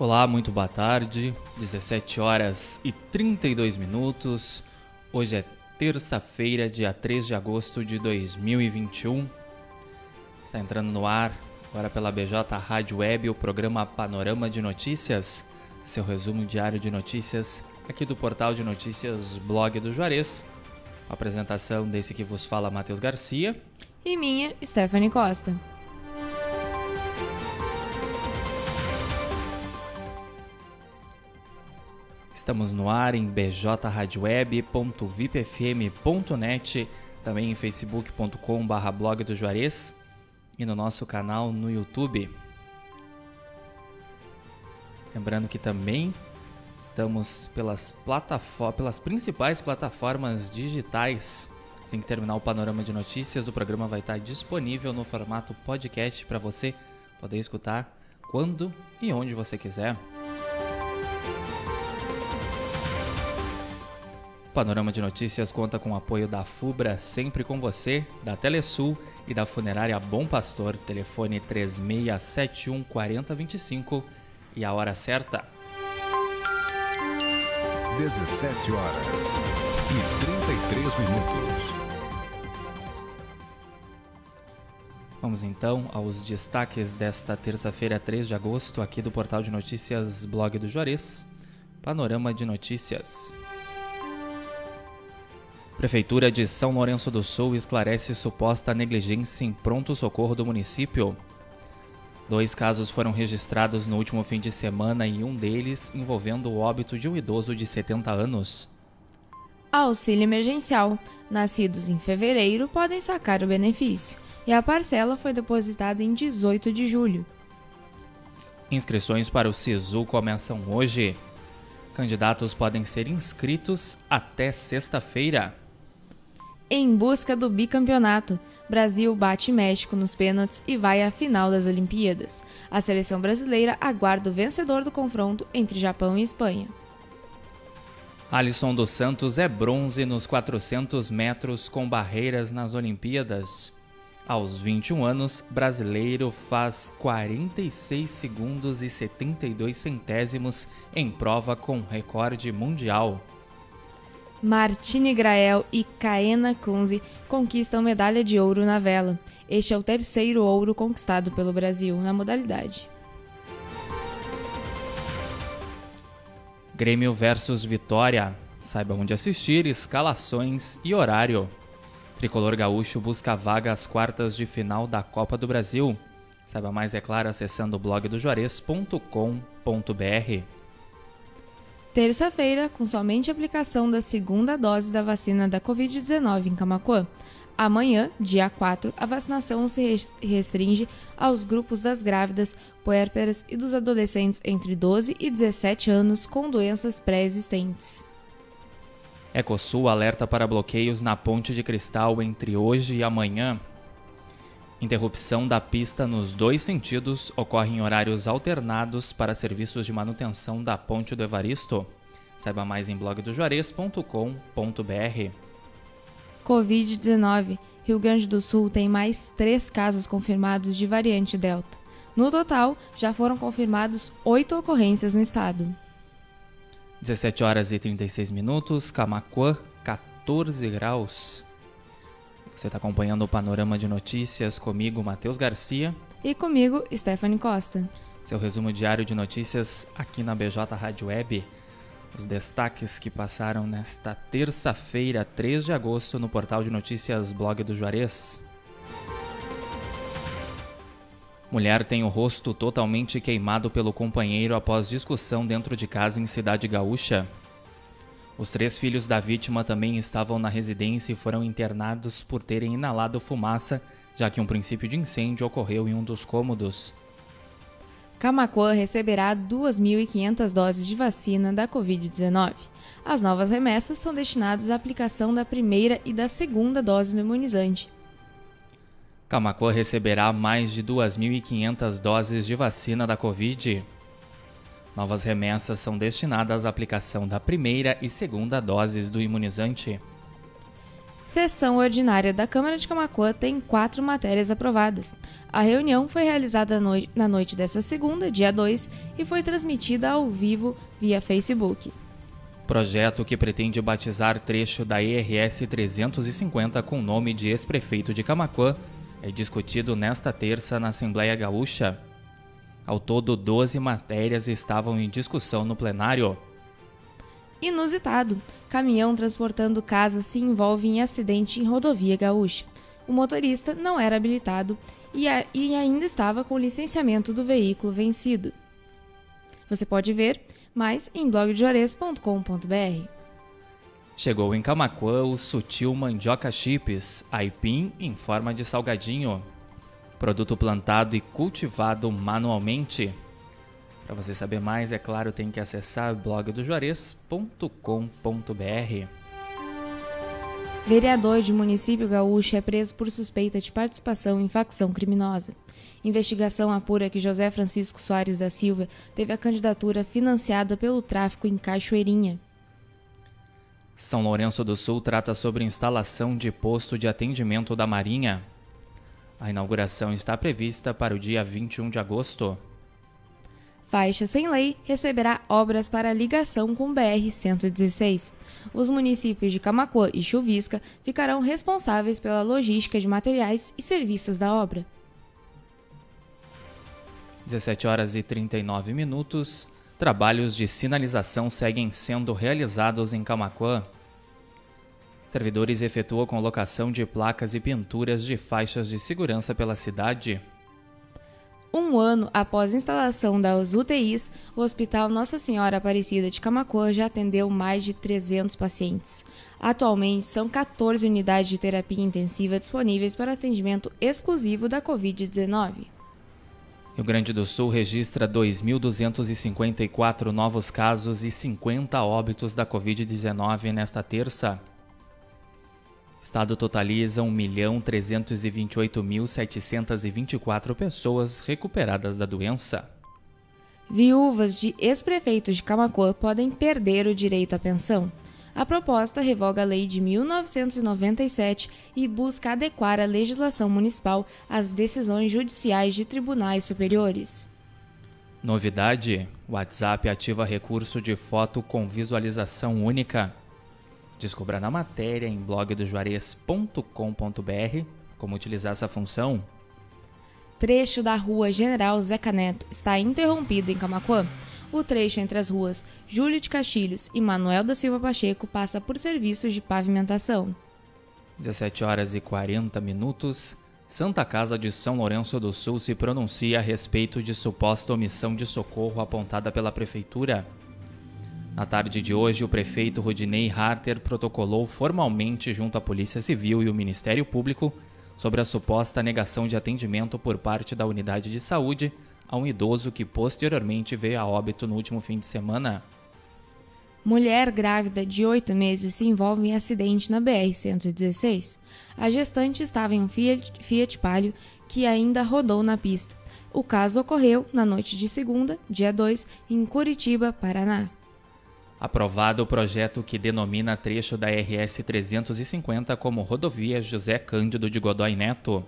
Olá, muito boa tarde. 17 horas e 32 minutos. Hoje é terça-feira, dia 3 de agosto de 2021. Está entrando no ar, agora pela BJ Rádio Web, o programa Panorama de Notícias, seu resumo diário de notícias aqui do portal de notícias Blog do Juarez. A apresentação desse que vos fala Matheus Garcia. E minha, Stephanie Costa. Estamos no ar em bjradioweb.vipfm.net, também em facebook.com.br blog do Juarez e no nosso canal no YouTube. Lembrando que também estamos pelas, pelas principais plataformas digitais. Assim que terminar o panorama de notícias, o programa vai estar disponível no formato podcast para você poder escutar quando e onde você quiser. Panorama de Notícias conta com o apoio da FUBRA Sempre com Você, da Telesul e da Funerária Bom Pastor. Telefone 3671 4025 e a hora certa. 17 horas e 33 minutos. Vamos então aos destaques desta terça-feira, 3 de agosto, aqui do portal de notícias Blog do Juarez. Panorama de Notícias. Prefeitura de São Lourenço do Sul esclarece suposta negligência em pronto-socorro do município. Dois casos foram registrados no último fim de semana e um deles envolvendo o óbito de um idoso de 70 anos. Auxílio emergencial. Nascidos em fevereiro podem sacar o benefício e a parcela foi depositada em 18 de julho. Inscrições para o SISU começam hoje. Candidatos podem ser inscritos até sexta-feira em busca do bicampeonato. Brasil bate México nos pênaltis e vai à final das Olimpíadas. A seleção brasileira aguarda o vencedor do confronto entre Japão e Espanha. Alisson dos Santos é bronze nos 400 metros com barreiras nas Olimpíadas. Aos 21 anos, brasileiro faz 46 segundos e 72 centésimos em prova com recorde mundial. Martine Grael e Kaena Kunze conquistam medalha de ouro na vela. Este é o terceiro ouro conquistado pelo Brasil na modalidade. Grêmio versus Vitória. Saiba onde assistir, escalações e horário. Tricolor Gaúcho busca vaga às quartas de final da Copa do Brasil. Saiba mais, é claro, acessando o blog do Juarez.com.br. Terça-feira, com somente aplicação da segunda dose da vacina da Covid-19 em Camacuã. Amanhã, dia 4, a vacinação se restringe aos grupos das grávidas, puérperas e dos adolescentes entre 12 e 17 anos com doenças pré-existentes. Ecosul alerta para bloqueios na Ponte de Cristal entre hoje e amanhã. Interrupção da pista nos dois sentidos ocorre em horários alternados para serviços de manutenção da Ponte do Evaristo. Saiba mais em blogdojuarez.com.br. Covid-19. Rio Grande do Sul tem mais três casos confirmados de variante Delta. No total, já foram confirmados oito ocorrências no estado. 17 horas e 36 minutos, Camacuã, 14 graus. Você está acompanhando o Panorama de Notícias comigo, Matheus Garcia. E comigo, Stephanie Costa. Seu resumo diário de notícias aqui na BJ Rádio Web. Os destaques que passaram nesta terça-feira, 3 de agosto, no portal de notícias Blog do Juarez. Mulher tem o rosto totalmente queimado pelo companheiro após discussão dentro de casa em Cidade Gaúcha. Os três filhos da vítima também estavam na residência e foram internados por terem inalado fumaça, já que um princípio de incêndio ocorreu em um dos cômodos. Camacuã receberá 2.500 doses de vacina da Covid-19. As novas remessas são destinadas à aplicação da primeira e da segunda dose do imunizante. Camacuã receberá mais de 2.500 doses de vacina da Covid. Novas remessas são destinadas à aplicação da primeira e segunda doses do imunizante. Sessão ordinária da Câmara de Camacuã tem quatro matérias aprovadas. A reunião foi realizada na noite dessa segunda, dia 2, e foi transmitida ao vivo via Facebook. Projeto que pretende batizar trecho da ERS 350 com o nome de ex-prefeito de Camacuã é discutido nesta terça na Assembleia Gaúcha. Ao todo, 12 matérias estavam em discussão no plenário. Inusitado: caminhão transportando casa se envolve em acidente em rodovia gaúcha. O motorista não era habilitado e, a, e ainda estava com o licenciamento do veículo vencido. Você pode ver mais em blogdeores.com.br. Chegou em Camacuã o sutil mandioca chips, aipim em forma de salgadinho. Produto plantado e cultivado manualmente. Para você saber mais, é claro, tem que acessar blogdojuarez.com.br. Vereador de município gaúcho é preso por suspeita de participação em facção criminosa. Investigação apura que José Francisco Soares da Silva teve a candidatura financiada pelo tráfico em Cachoeirinha. São Lourenço do Sul trata sobre instalação de posto de atendimento da Marinha. A inauguração está prevista para o dia 21 de agosto. Faixa Sem Lei receberá obras para ligação com BR-116. Os municípios de Camacuã e Chuvisca ficarão responsáveis pela logística de materiais e serviços da obra. 17 horas e 39 minutos. Trabalhos de sinalização seguem sendo realizados em Camacuã. Servidores efetuam colocação de placas e pinturas de faixas de segurança pela cidade. Um ano após a instalação das UTIs, o Hospital Nossa Senhora Aparecida de Camacuã já atendeu mais de 300 pacientes. Atualmente, são 14 unidades de terapia intensiva disponíveis para atendimento exclusivo da Covid-19. Rio Grande do Sul registra 2.254 novos casos e 50 óbitos da Covid-19 nesta terça. Estado totaliza 1.328.724 pessoas recuperadas da doença. Viúvas de ex-prefeitos de Camacuã podem perder o direito à pensão. A proposta revoga a lei de 1997 e busca adequar a legislação municipal às decisões judiciais de tribunais superiores. Novidade: o WhatsApp ativa recurso de foto com visualização única. Descubra na matéria em blogdojuarez.com.br como utilizar essa função. Trecho da rua General Zeca Neto está interrompido em Camacuã. O trecho entre as ruas Júlio de Castilhos e Manuel da Silva Pacheco passa por serviços de pavimentação. 17 horas e 40 minutos. Santa Casa de São Lourenço do Sul se pronuncia a respeito de suposta omissão de socorro apontada pela Prefeitura. Na tarde de hoje, o prefeito Rudinei Harter protocolou formalmente junto à Polícia Civil e o Ministério Público sobre a suposta negação de atendimento por parte da unidade de saúde a um idoso que posteriormente veio a óbito no último fim de semana. Mulher grávida de oito meses se envolve em acidente na BR-116. A gestante estava em um Fiat, Fiat Palio que ainda rodou na pista. O caso ocorreu na noite de segunda, dia 2, em Curitiba, Paraná. Aprovado o projeto que denomina trecho da RS 350 como rodovia José Cândido de Godói Neto.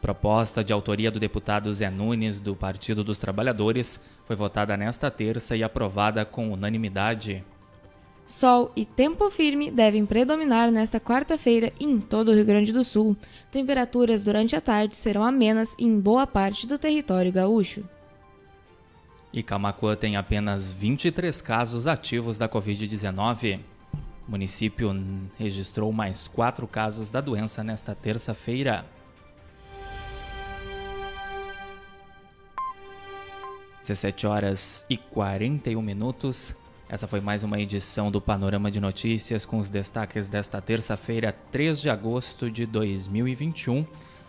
Proposta de autoria do deputado Zé Nunes, do Partido dos Trabalhadores, foi votada nesta terça e aprovada com unanimidade. Sol e tempo firme devem predominar nesta quarta-feira em todo o Rio Grande do Sul. Temperaturas durante a tarde serão amenas em boa parte do território gaúcho. E Camacuã tem apenas 23 casos ativos da Covid-19. O município registrou mais quatro casos da doença nesta terça-feira. 17 horas e 41 minutos. Essa foi mais uma edição do Panorama de Notícias com os destaques desta terça-feira, 3 de agosto de 2021,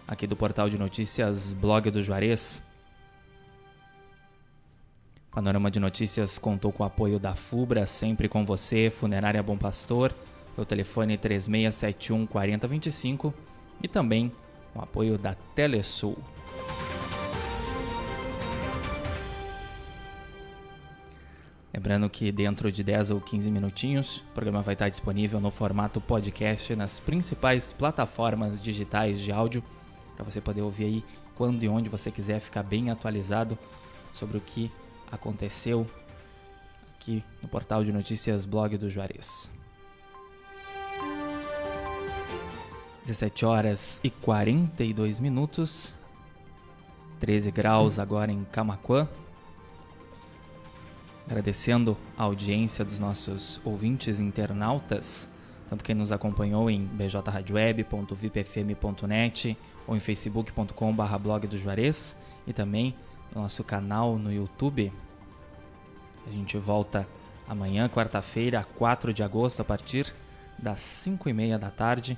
aqui do portal de notícias Blog do Juarez. Panorama de Notícias contou com o apoio da FUBRA, sempre com você, Funerária Bom Pastor, o telefone 3671 4025 e também o apoio da Telesul. Lembrando que dentro de 10 ou 15 minutinhos, o programa vai estar disponível no formato podcast nas principais plataformas digitais de áudio, para você poder ouvir aí quando e onde você quiser ficar bem atualizado sobre o que aconteceu aqui no portal de notícias Blog do Juarez. 17 horas e 42 minutos, 13 graus agora em Camaquã. Agradecendo a audiência dos nossos ouvintes internautas, tanto quem nos acompanhou em bjradioweb.vipfm.net ou em facebook.com.br blog do Juarez e também nosso canal no YouTube. A gente volta amanhã, quarta-feira, 4 de agosto, a partir das 5 e meia da tarde,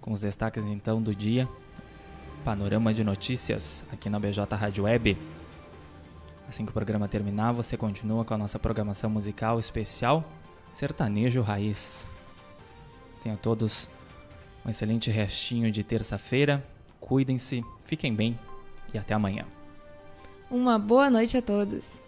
com os destaques então do dia. Panorama de notícias aqui na BJ Rádio Web. Assim que o programa terminar, você continua com a nossa programação musical especial Sertanejo Raiz. Tenham todos um excelente restinho de terça-feira. Cuidem-se, fiquem bem e até amanhã. Uma boa noite a todos.